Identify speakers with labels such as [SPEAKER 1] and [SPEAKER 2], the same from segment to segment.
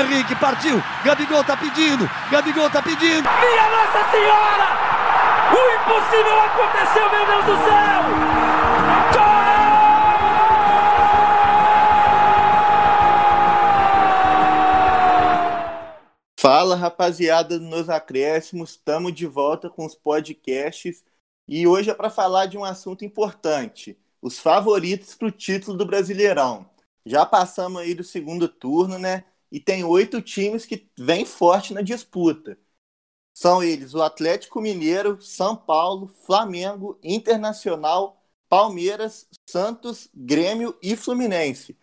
[SPEAKER 1] Henrique, partiu. Gabigol tá pedindo. Gabigol tá pedindo.
[SPEAKER 2] Minha Nossa Senhora! O impossível aconteceu, meu Deus do céu! Gol!
[SPEAKER 3] Fala rapaziada nos acréscimos, estamos de volta com os podcasts e hoje é para falar de um assunto importante: os favoritos para o título do Brasileirão. Já passamos aí do segundo turno, né? E tem oito times que vêm forte na disputa. São eles o Atlético Mineiro, São Paulo, Flamengo, Internacional, Palmeiras, Santos, Grêmio e Fluminense.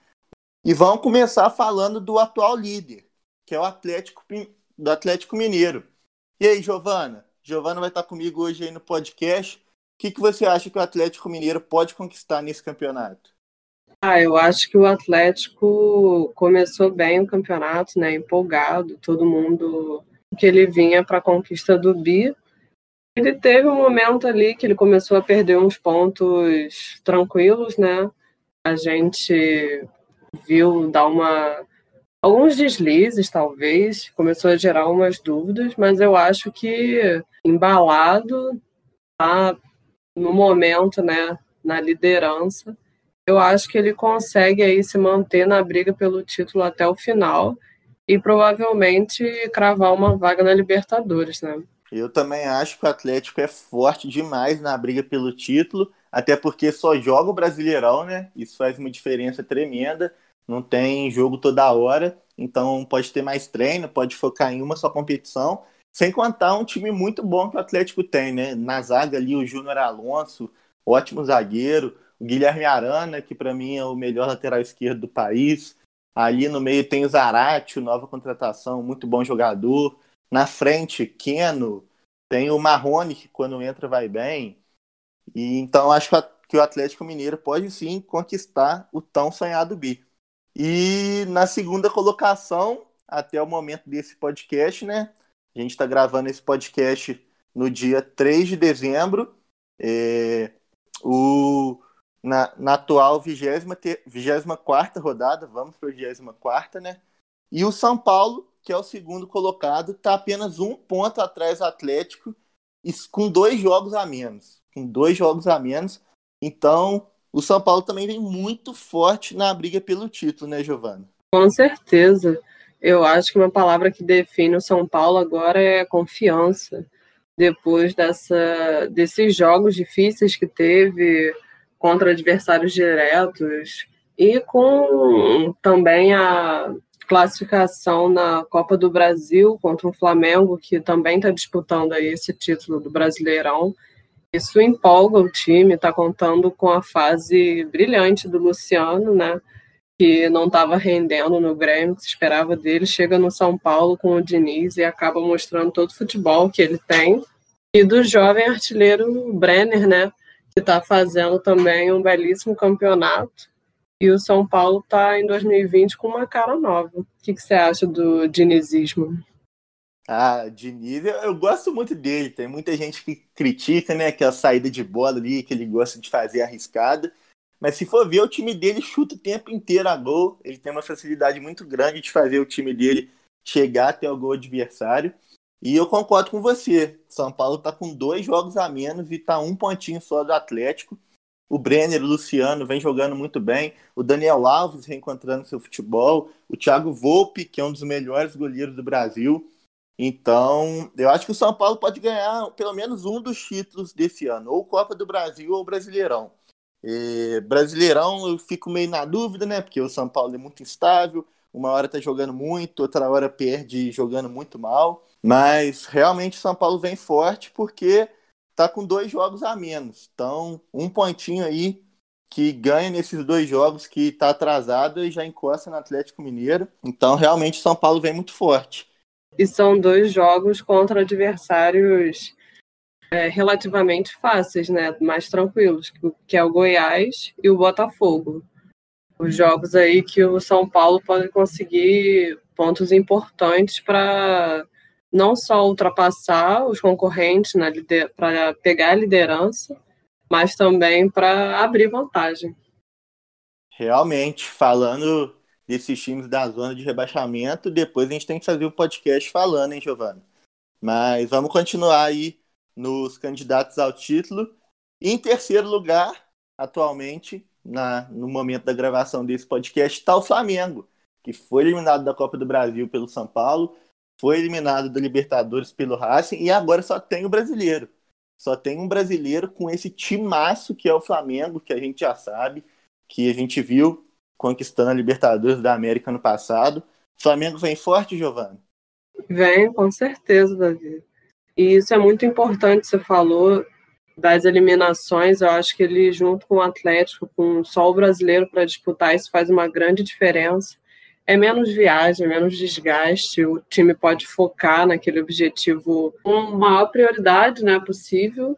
[SPEAKER 3] E vamos começar falando do atual líder, que é o Atlético, do Atlético Mineiro. E aí, Giovana? Giovana vai estar comigo hoje aí no podcast. O que, que você acha que o Atlético Mineiro pode conquistar nesse campeonato?
[SPEAKER 4] Ah, eu acho que o Atlético começou bem o campeonato, né? Empolgado, todo mundo que ele vinha para a conquista do bi. Ele teve um momento ali que ele começou a perder uns pontos tranquilos, né? A gente viu dar uma alguns deslizes, talvez, começou a gerar umas dúvidas, mas eu acho que embalado tá no momento, né, na liderança eu acho que ele consegue aí se manter na briga pelo título até o final e provavelmente cravar uma vaga na Libertadores, né?
[SPEAKER 3] Eu também acho que o Atlético é forte demais na briga pelo título, até porque só joga o Brasileirão, né? Isso faz uma diferença tremenda. Não tem jogo toda hora, então pode ter mais treino, pode focar em uma só competição. Sem contar um time muito bom que o Atlético tem, né? Na zaga ali, o Júnior Alonso, ótimo zagueiro o Guilherme Arana, que para mim é o melhor lateral esquerdo do país. Ali no meio tem o Zarate, nova contratação, muito bom jogador. Na frente, Keno, tem o Marrone, que quando entra vai bem. E então acho que o Atlético Mineiro pode sim conquistar o tão sonhado bi. E na segunda colocação, até o momento desse podcast, né? A gente está gravando esse podcast no dia 3 de dezembro. É, o na, na atual 24 rodada, vamos para a 24, né? E o São Paulo, que é o segundo colocado, está apenas um ponto atrás do Atlético, com dois jogos a menos. Com dois jogos a menos. Então, o São Paulo também vem muito forte na briga pelo título, né, Giovana?
[SPEAKER 4] Com certeza. Eu acho que uma palavra que define o São Paulo agora é confiança. Depois dessa, desses jogos difíceis que teve, contra adversários diretos e com também a classificação na Copa do Brasil contra o Flamengo, que também está disputando aí esse título do Brasileirão. Isso empolga o time, está contando com a fase brilhante do Luciano, né? Que não estava rendendo no Grêmio, que se esperava dele, chega no São Paulo com o Diniz e acaba mostrando todo o futebol que ele tem. E do jovem artilheiro Brenner, né? Que está fazendo também um belíssimo campeonato. E o São Paulo está em 2020 com uma cara nova. O que, que você acha do dinizismo?
[SPEAKER 3] Ah, Diniz, eu, eu, gosto muito dele. Tem muita gente que critica, né, aquela saída de bola ali, que ele gosta de fazer arriscada. Mas se for ver, o time dele chuta o tempo inteiro a gol. Ele tem uma facilidade muito grande de fazer o time dele chegar até o gol adversário. E eu concordo com você. São Paulo está com dois jogos a menos e está um pontinho só do Atlético. O Brenner, o Luciano vem jogando muito bem. O Daniel Alves reencontrando seu futebol. O Thiago Volpe, que é um dos melhores goleiros do Brasil. Então, eu acho que o São Paulo pode ganhar pelo menos um dos títulos desse ano, ou Copa do Brasil ou Brasileirão. E, Brasileirão eu fico meio na dúvida, né? Porque o São Paulo é muito instável, uma hora tá jogando muito, outra hora perde jogando muito mal. Mas realmente São Paulo vem forte porque tá com dois jogos a menos. Então, um pontinho aí que ganha nesses dois jogos que está atrasado e já encosta no Atlético Mineiro. Então, realmente São Paulo vem muito forte.
[SPEAKER 4] E são dois jogos contra adversários é, relativamente fáceis, né? Mais tranquilos, que é o Goiás e o Botafogo os jogos aí que o São Paulo pode conseguir pontos importantes para não só ultrapassar os concorrentes para pegar a liderança, mas também para abrir vantagem.
[SPEAKER 3] Realmente, falando desses times da zona de rebaixamento. Depois a gente tem que fazer o um podcast falando, hein, Giovana? Mas vamos continuar aí nos candidatos ao título. Em terceiro lugar, atualmente, na, no momento da gravação desse podcast, está o Flamengo, que foi eliminado da Copa do Brasil pelo São Paulo, foi eliminado da Libertadores pelo Racing e agora só tem o brasileiro. Só tem um brasileiro com esse timaço que é o Flamengo, que a gente já sabe, que a gente viu conquistando a Libertadores da América no passado. O Flamengo vem forte, Giovanni?
[SPEAKER 4] Vem, com certeza, Davi. E isso é muito importante, você falou das eliminações, eu acho que ele, junto com o Atlético, com só o brasileiro para disputar, isso faz uma grande diferença. É menos viagem, menos desgaste, o time pode focar naquele objetivo com maior prioridade né, possível.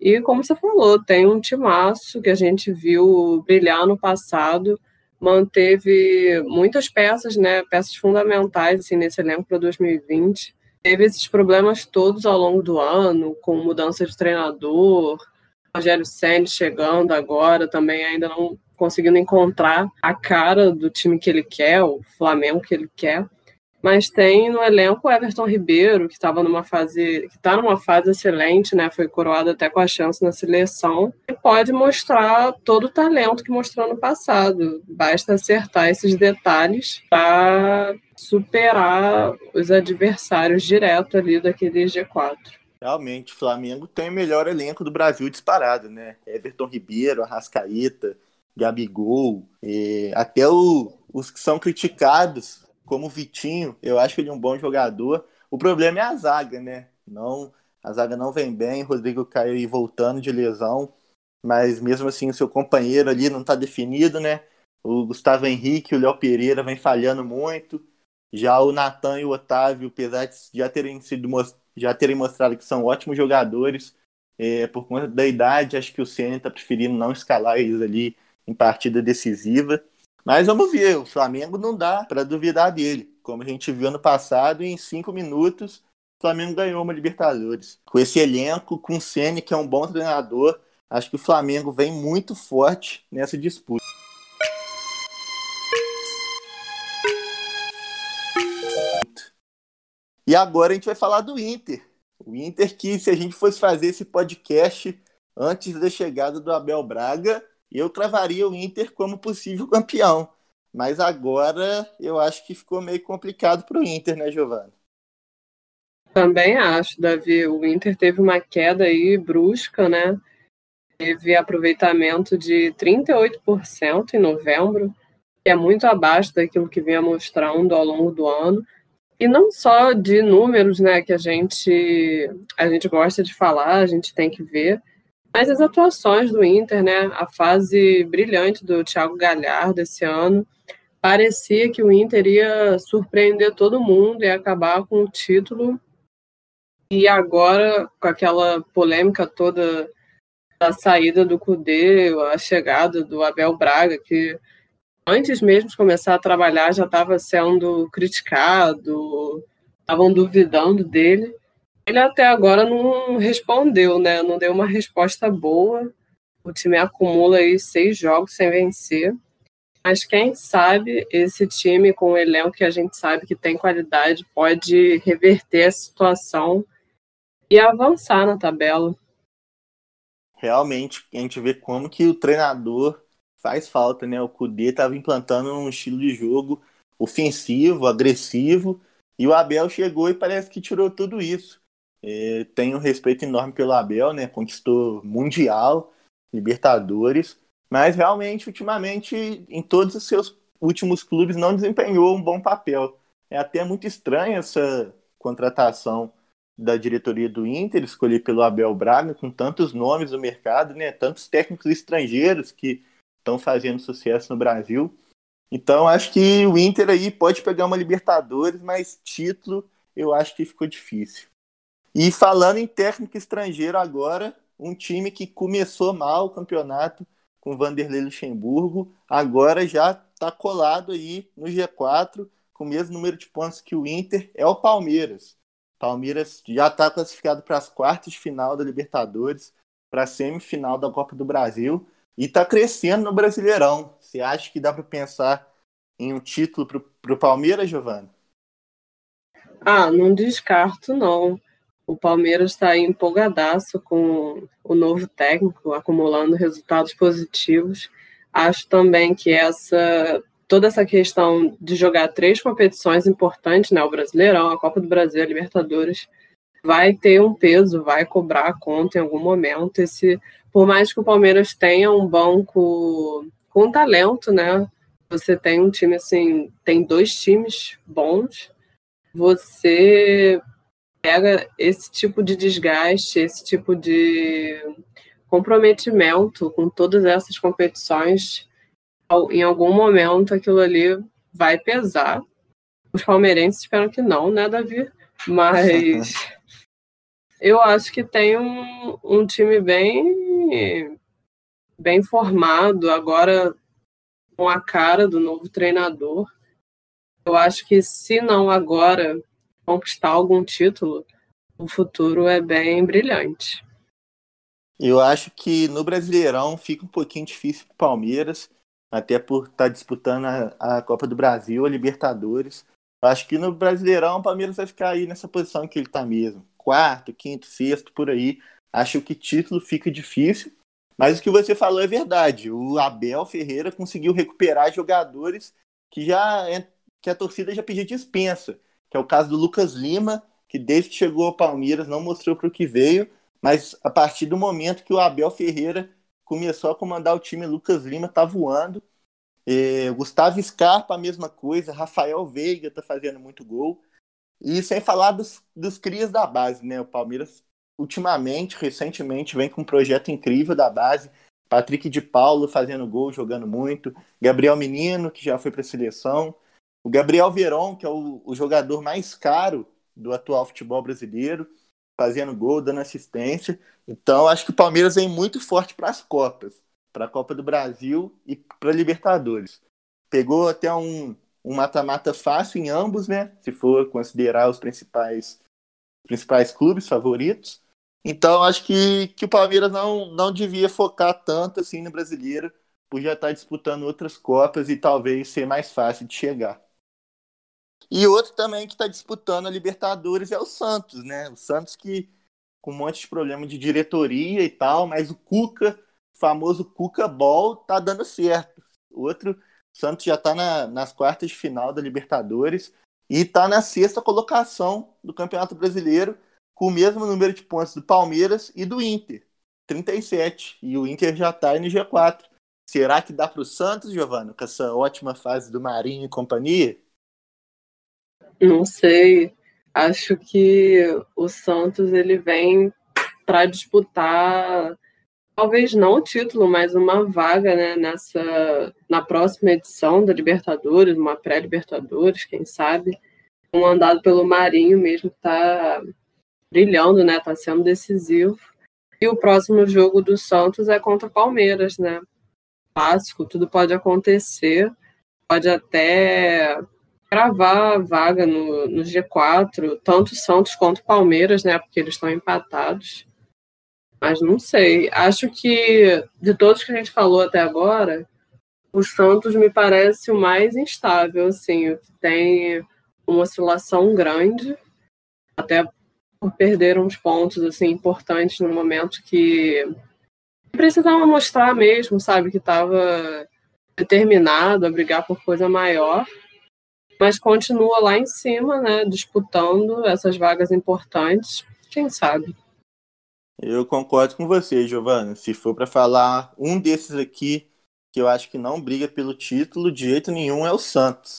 [SPEAKER 4] E como você falou, tem um timaço que a gente viu brilhar no passado, manteve muitas peças, né, peças fundamentais assim, nesse elenco para 2020. Teve esses problemas todos ao longo do ano, com mudança de treinador, Rogério Senna chegando agora, também ainda não conseguindo encontrar a cara do time que ele quer, o Flamengo que ele quer. Mas tem no elenco o Everton Ribeiro, que estava numa fase, que está numa fase excelente, né? Foi coroado até com a chance na seleção e pode mostrar todo o talento que mostrou no passado. Basta acertar esses detalhes para superar os adversários direto ali daquele G4.
[SPEAKER 3] Realmente, o Flamengo tem o melhor elenco do Brasil disparado, né? Everton Ribeiro, Arrascaeta, Gabigol, até o, os que são criticados como o Vitinho, eu acho ele um bom jogador. O problema é a zaga, né? Não, a zaga não vem bem, Rodrigo caiu aí voltando de lesão, mas mesmo assim o seu companheiro ali não está definido, né? O Gustavo Henrique, o Léo Pereira vem falhando muito. Já o Natan e o Otávio, apesar de já terem sido já terem mostrado que são ótimos jogadores, é, por conta da idade, acho que o Senna está preferindo não escalar eles ali em partida decisiva. Mas vamos ver, o Flamengo não dá para duvidar dele. Como a gente viu ano passado, em cinco minutos, o Flamengo ganhou uma Libertadores. Com esse elenco, com o Ceni que é um bom treinador, acho que o Flamengo vem muito forte nessa disputa. E agora a gente vai falar do Inter. O Inter que, se a gente fosse fazer esse podcast antes da chegada do Abel Braga, eu travaria o Inter como possível campeão. Mas agora eu acho que ficou meio complicado para o Inter, né, Giovana?
[SPEAKER 4] Também acho, Davi. O Inter teve uma queda aí brusca, né? Teve aproveitamento de 38% em novembro, que é muito abaixo daquilo que vinha mostrando ao longo do ano. E não só de números, né, que a gente a gente gosta de falar, a gente tem que ver, mas as atuações do Inter, né? A fase brilhante do Thiago Galhardo esse ano. Parecia que o Inter ia surpreender todo mundo e acabar com o título. E agora, com aquela polêmica toda da saída do Cudê, a chegada do Abel Braga, que antes mesmo de começar a trabalhar já estava sendo criticado, estavam duvidando dele. Ele até agora não respondeu, né? Não deu uma resposta boa. O time acumula aí seis jogos sem vencer. Mas quem sabe esse time, com o elenco que a gente sabe que tem qualidade, pode reverter a situação e avançar na tabela.
[SPEAKER 3] Realmente, a gente vê como que o treinador faz falta, né? O Kudê estava implantando um estilo de jogo ofensivo, agressivo, e o Abel chegou e parece que tirou tudo isso. É, tenho um respeito enorme pelo Abel, né? Conquistou Mundial, Libertadores, mas realmente, ultimamente, em todos os seus últimos clubes, não desempenhou um bom papel. É até muito estranha essa contratação da diretoria do Inter, escolher pelo Abel Braga, com tantos nomes no mercado, né? Tantos técnicos estrangeiros que estão fazendo sucesso no Brasil. Então, acho que o Inter aí pode pegar uma Libertadores, mas título eu acho que ficou difícil. E falando em técnico estrangeiro agora, um time que começou mal o campeonato com Vanderlei Luxemburgo, agora já está colado aí no G4 com o mesmo número de pontos que o Inter, é o Palmeiras. Palmeiras já está classificado para as quartas de final da Libertadores, para a semifinal da Copa do Brasil e está crescendo no Brasileirão. Você acha que dá para pensar em um título para o Palmeiras, Giovana?
[SPEAKER 4] Ah, não descarto, não. O Palmeiras está empolgadaço com o novo técnico, acumulando resultados positivos. Acho também que essa toda essa questão de jogar três competições importantes, né, o Brasileirão, a Copa do Brasil, a Libertadores, vai ter um peso, vai cobrar a conta em algum momento. Esse, por mais que o Palmeiras tenha um banco com talento, né, você tem um time assim, tem dois times bons, você pega esse tipo de desgaste, esse tipo de comprometimento com todas essas competições em algum momento aquilo ali vai pesar. Os palmeirenses esperam que não, né, Davi? Mas eu acho que tem um, um time bem, bem formado, agora com a cara do novo treinador. Eu acho que se não agora conquistar algum título, o futuro é bem brilhante.
[SPEAKER 3] Eu acho que no Brasileirão fica um pouquinho difícil para o Palmeiras até por estar tá disputando a, a, Copa do Brasil, a Libertadores. Acho que no Brasileirão o Palmeiras vai ficar aí nessa posição que ele está mesmo. Quarto, quinto, sexto, por aí. Acho que título fica difícil. Mas o que você falou é verdade. O Abel Ferreira conseguiu recuperar jogadores que já é, que a torcida já pediu dispensa. Que é o caso do Lucas Lima, que desde que chegou ao Palmeiras não mostrou para o que veio. Mas a partir do momento que o Abel Ferreira começou a comandar o time, Lucas Lima tá voando. É, Gustavo Scarpa, a mesma coisa. Rafael Veiga tá fazendo muito gol. E sem falar dos, dos crias da base, né? O Palmeiras, ultimamente, recentemente, vem com um projeto incrível da base. Patrick de Paulo fazendo gol, jogando muito. Gabriel Menino, que já foi para a seleção. O Gabriel Veron, que é o, o jogador mais caro do atual futebol brasileiro fazendo gol, dando assistência. Então, acho que o Palmeiras vem muito forte para as Copas, para a Copa do Brasil e para a Libertadores. Pegou até um mata-mata fácil em ambos, né? Se for considerar os principais principais clubes favoritos. Então, acho que, que o Palmeiras não, não devia focar tanto assim no brasileiro, por já estar disputando outras Copas e talvez ser mais fácil de chegar. E outro também que está disputando a Libertadores é o Santos, né? O Santos que com um monte de problema de diretoria e tal, mas o Cuca, famoso Cuca Ball, tá dando certo. Outro, Santos já está na, nas quartas de final da Libertadores e está na sexta colocação do Campeonato Brasileiro, com o mesmo número de pontos do Palmeiras e do Inter, 37. E o Inter já está no G4. Será que dá para o Santos, Giovana, com essa ótima fase do Marinho e companhia?
[SPEAKER 4] Não sei. Acho que o Santos ele vem para disputar talvez não o título, mas uma vaga né, nessa na próxima edição da Libertadores, uma pré-Libertadores, quem sabe. Comandado pelo Marinho mesmo, está brilhando, né? Está sendo decisivo. E o próximo jogo do Santos é contra o Palmeiras, né? Clássico, tudo pode acontecer. Pode até cravar a vaga no, no G4, tanto Santos quanto Palmeiras, né? Porque eles estão empatados. Mas não sei. Acho que de todos que a gente falou até agora, o Santos me parece o mais instável, assim, tem uma oscilação grande, até por perder uns pontos assim importantes no momento que precisava mostrar mesmo, sabe, que estava determinado a brigar por coisa maior mas continua lá em cima, né, disputando essas vagas importantes, quem sabe.
[SPEAKER 3] Eu concordo com você, Giovana. Se for para falar um desses aqui que eu acho que não briga pelo título de jeito nenhum é o Santos.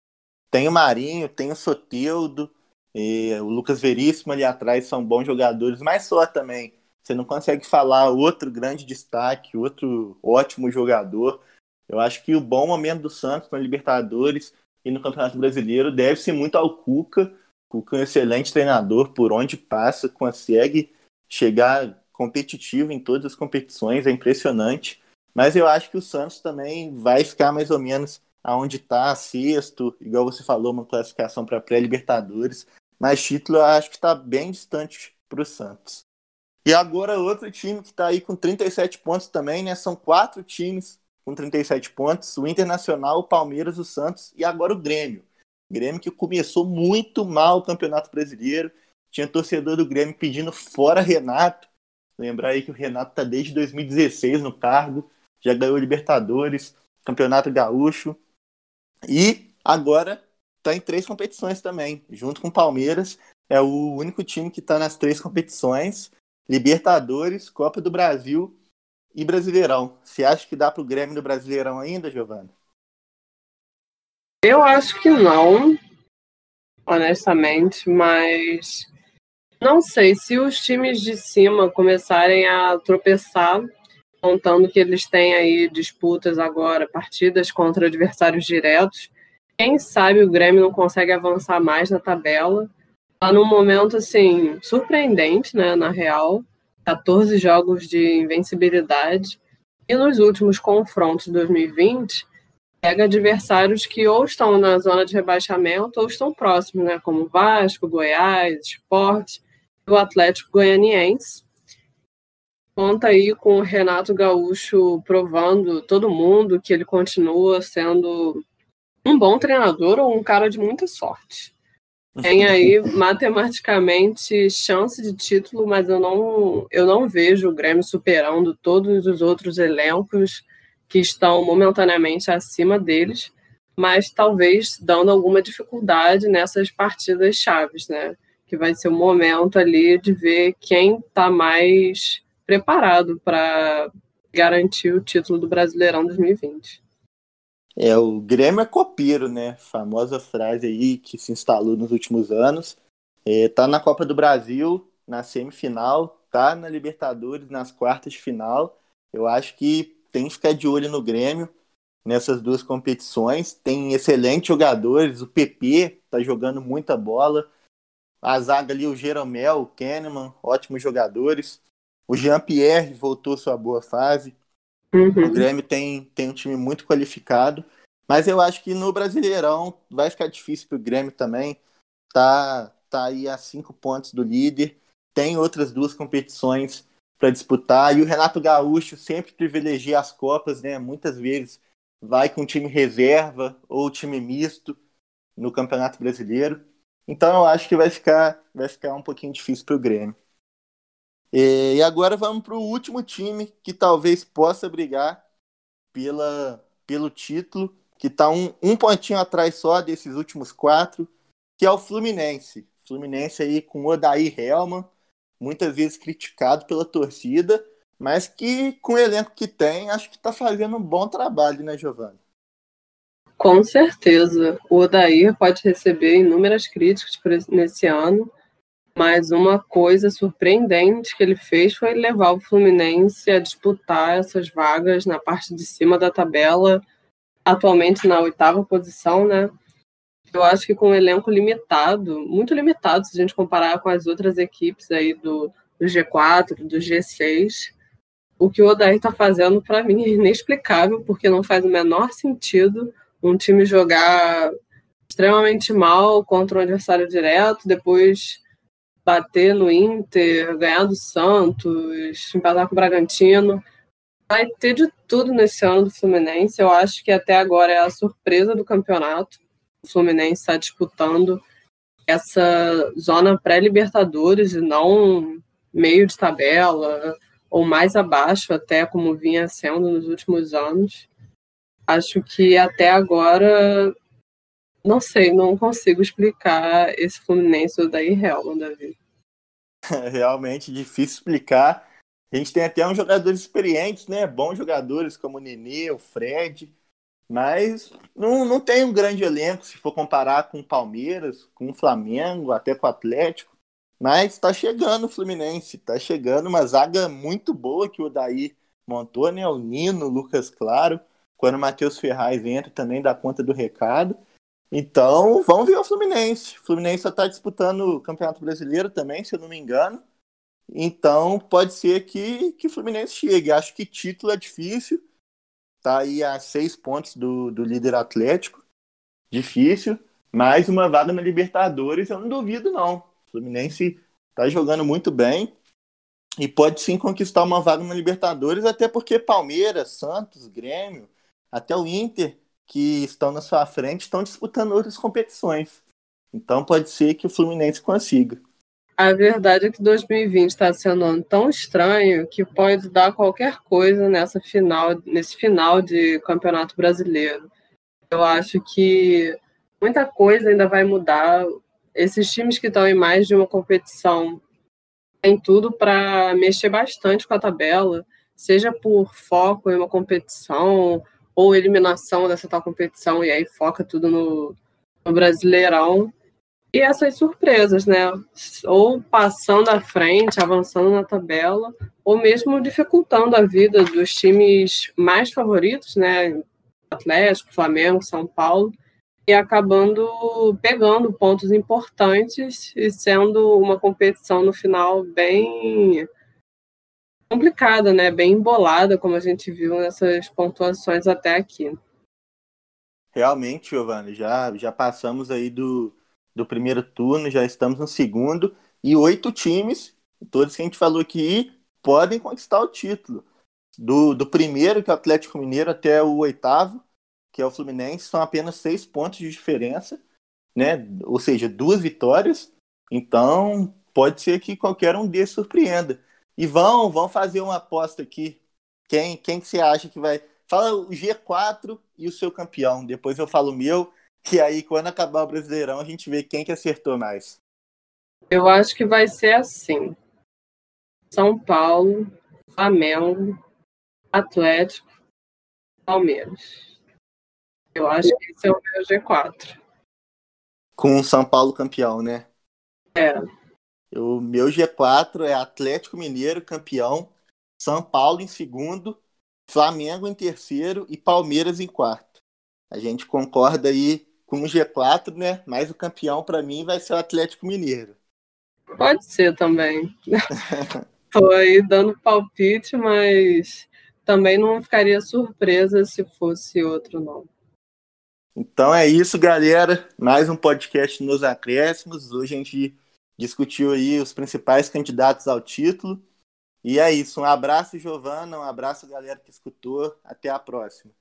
[SPEAKER 3] Tem o Marinho, tem o Soteudo, o Lucas Veríssimo ali atrás são bons jogadores, mas só também. Você não consegue falar outro grande destaque, outro ótimo jogador. Eu acho que o bom momento do Santos na Libertadores e no Campeonato Brasileiro deve-se muito ao Cuca. Cuca é um excelente treinador, por onde passa, consegue chegar competitivo em todas as competições, é impressionante. Mas eu acho que o Santos também vai ficar mais ou menos aonde está, sexto, igual você falou, uma classificação para pré-Libertadores. Mas título eu acho que está bem distante para o Santos. E agora outro time que está aí com 37 pontos também, né? São quatro times com 37 pontos, o Internacional, o Palmeiras, o Santos e agora o Grêmio. Grêmio que começou muito mal o Campeonato Brasileiro. Tinha torcedor do Grêmio pedindo fora Renato. Lembrar aí que o Renato está desde 2016 no cargo, já ganhou Libertadores, Campeonato Gaúcho e agora está em três competições também, junto com o Palmeiras. É o único time que está nas três competições: Libertadores, Copa do Brasil e Brasileirão. Você acha que dá para o Grêmio do Brasileirão ainda, Giovana?
[SPEAKER 4] Eu acho que não, honestamente, mas não sei se os times de cima começarem a tropeçar, contando que eles têm aí disputas agora, partidas contra adversários diretos. Quem sabe o Grêmio não consegue avançar mais na tabela. Está num momento assim surpreendente, né, na real. 14 jogos de invencibilidade. E nos últimos confrontos de 2020, pega adversários que ou estão na zona de rebaixamento ou estão próximos, né? Como Vasco, Goiás, Sport e o Atlético Goianiense. Conta aí com o Renato Gaúcho provando todo mundo que ele continua sendo um bom treinador ou um cara de muita sorte. Tem aí matematicamente chance de título, mas eu não, eu não vejo o Grêmio superando todos os outros elencos que estão momentaneamente acima deles, mas talvez dando alguma dificuldade nessas partidas chaves, né? Que vai ser o momento ali de ver quem está mais preparado para garantir o título do Brasileirão 2020.
[SPEAKER 3] É, o Grêmio é copeiro, né? Famosa frase aí que se instalou nos últimos anos. É, tá na Copa do Brasil, na semifinal, tá na Libertadores, nas quartas de final. Eu acho que tem que ficar de olho no Grêmio nessas duas competições. Tem excelentes jogadores, o PP tá jogando muita bola. A zaga ali, o Jeromel, o Kahneman, ótimos jogadores. O Jean-Pierre voltou sua boa fase. Uhum. O Grêmio tem, tem um time muito qualificado. Mas eu acho que no Brasileirão vai ficar difícil para o Grêmio também. Tá, tá aí a cinco pontos do líder. Tem outras duas competições para disputar. E o Renato Gaúcho sempre privilegia as Copas, né? Muitas vezes vai com time reserva ou time misto no Campeonato Brasileiro. Então eu acho que vai ficar, vai ficar um pouquinho difícil para o Grêmio. E agora vamos para o último time que talvez possa brigar pela, pelo título, que está um, um pontinho atrás só desses últimos quatro, que é o Fluminense. Fluminense aí com Odair Helman, muitas vezes criticado pela torcida, mas que com o elenco que tem, acho que está fazendo um bom trabalho, né, Giovanni?
[SPEAKER 4] Com certeza. O Odair pode receber inúmeras críticas nesse ano, mas uma coisa surpreendente que ele fez foi levar o Fluminense a disputar essas vagas na parte de cima da tabela, atualmente na oitava posição, né? eu acho que com um elenco limitado, muito limitado, se a gente comparar com as outras equipes aí do, do G4, do G6, o que o Odair está fazendo, para mim, é inexplicável, porque não faz o menor sentido um time jogar extremamente mal contra um adversário direto, depois bater no Inter, ganhar do Santos, empatar com o Bragantino. Vai ter de tudo nesse ano do Fluminense. Eu acho que até agora é a surpresa do campeonato o Fluminense está disputando essa zona pré-Libertadores e não meio de tabela ou mais abaixo, até como vinha sendo nos últimos anos. Acho que até agora, não sei, não consigo explicar esse Fluminense do Daí Helman, Davi.
[SPEAKER 3] É realmente difícil explicar. A gente tem até uns jogadores experientes, né? Bons jogadores como o Nenê, o Fred, mas não, não tem um grande elenco se for comparar com o Palmeiras, com o Flamengo, até com o Atlético. Mas está chegando o Fluminense, está chegando uma zaga muito boa que o Daí montou, né? O Nino, o Lucas Claro. Quando o Matheus Ferraz entra, também dá conta do recado. Então, vamos ver o Fluminense. O Fluminense está disputando o Campeonato Brasileiro também, se eu não me engano. Então, pode ser que, que o Fluminense chegue. Acho que título é difícil Tá aí a seis pontos do, do líder Atlético. Difícil. Mais uma vaga na Libertadores, eu não duvido, não. O Fluminense tá jogando muito bem. e pode sim conquistar uma vaga na Libertadores, até porque Palmeiras, Santos, Grêmio, até o Inter, que estão na sua frente, estão disputando outras competições. Então pode ser que o Fluminense consiga.
[SPEAKER 4] A verdade é que 2020 está sendo um ano tão estranho que pode dar qualquer coisa nessa final, nesse final de Campeonato Brasileiro. Eu acho que muita coisa ainda vai mudar. Esses times que estão em mais de uma competição têm tudo para mexer bastante com a tabela, seja por foco em uma competição ou eliminação dessa tal competição, e aí foca tudo no, no Brasileirão. E essas surpresas, né? Ou passando à frente, avançando na tabela, ou mesmo dificultando a vida dos times mais favoritos, né? Atlético, Flamengo, São Paulo, e acabando pegando pontos importantes e sendo uma competição no final bem complicada, né? Bem embolada, como a gente viu nessas pontuações até aqui.
[SPEAKER 3] Realmente, Giovanni, já, já passamos aí do, do primeiro turno, já estamos no segundo, e oito times, todos que a gente falou aqui, podem conquistar o título. Do, do primeiro, que é o Atlético Mineiro, até o oitavo, que é o Fluminense, são apenas seis pontos de diferença, né? Ou seja, duas vitórias. Então, pode ser que qualquer um desses surpreenda. E vão, vão fazer uma aposta aqui. Quem, quem que você acha que vai. Fala o G4 e o seu campeão. Depois eu falo o meu e aí, quando acabar o Brasileirão, a gente vê quem que acertou mais.
[SPEAKER 4] Eu acho que vai ser assim. São Paulo, Flamengo, Atlético, Palmeiras. Eu acho que esse é o meu G4.
[SPEAKER 3] Com o São Paulo campeão, né?
[SPEAKER 4] É.
[SPEAKER 3] O meu G4 é Atlético Mineiro campeão, São Paulo em segundo, Flamengo em terceiro e Palmeiras em quarto. A gente concorda aí com o G4, né? Mas o campeão para mim vai ser o Atlético Mineiro.
[SPEAKER 4] Pode ser também. Tô aí dando palpite, mas também não ficaria surpresa se fosse outro não.
[SPEAKER 3] Então é isso, galera. Mais um podcast nos acréscimos. Hoje a gente discutiu aí os principais candidatos ao título. E é isso. Um abraço, Giovana. Um abraço, galera que escutou. Até a próxima.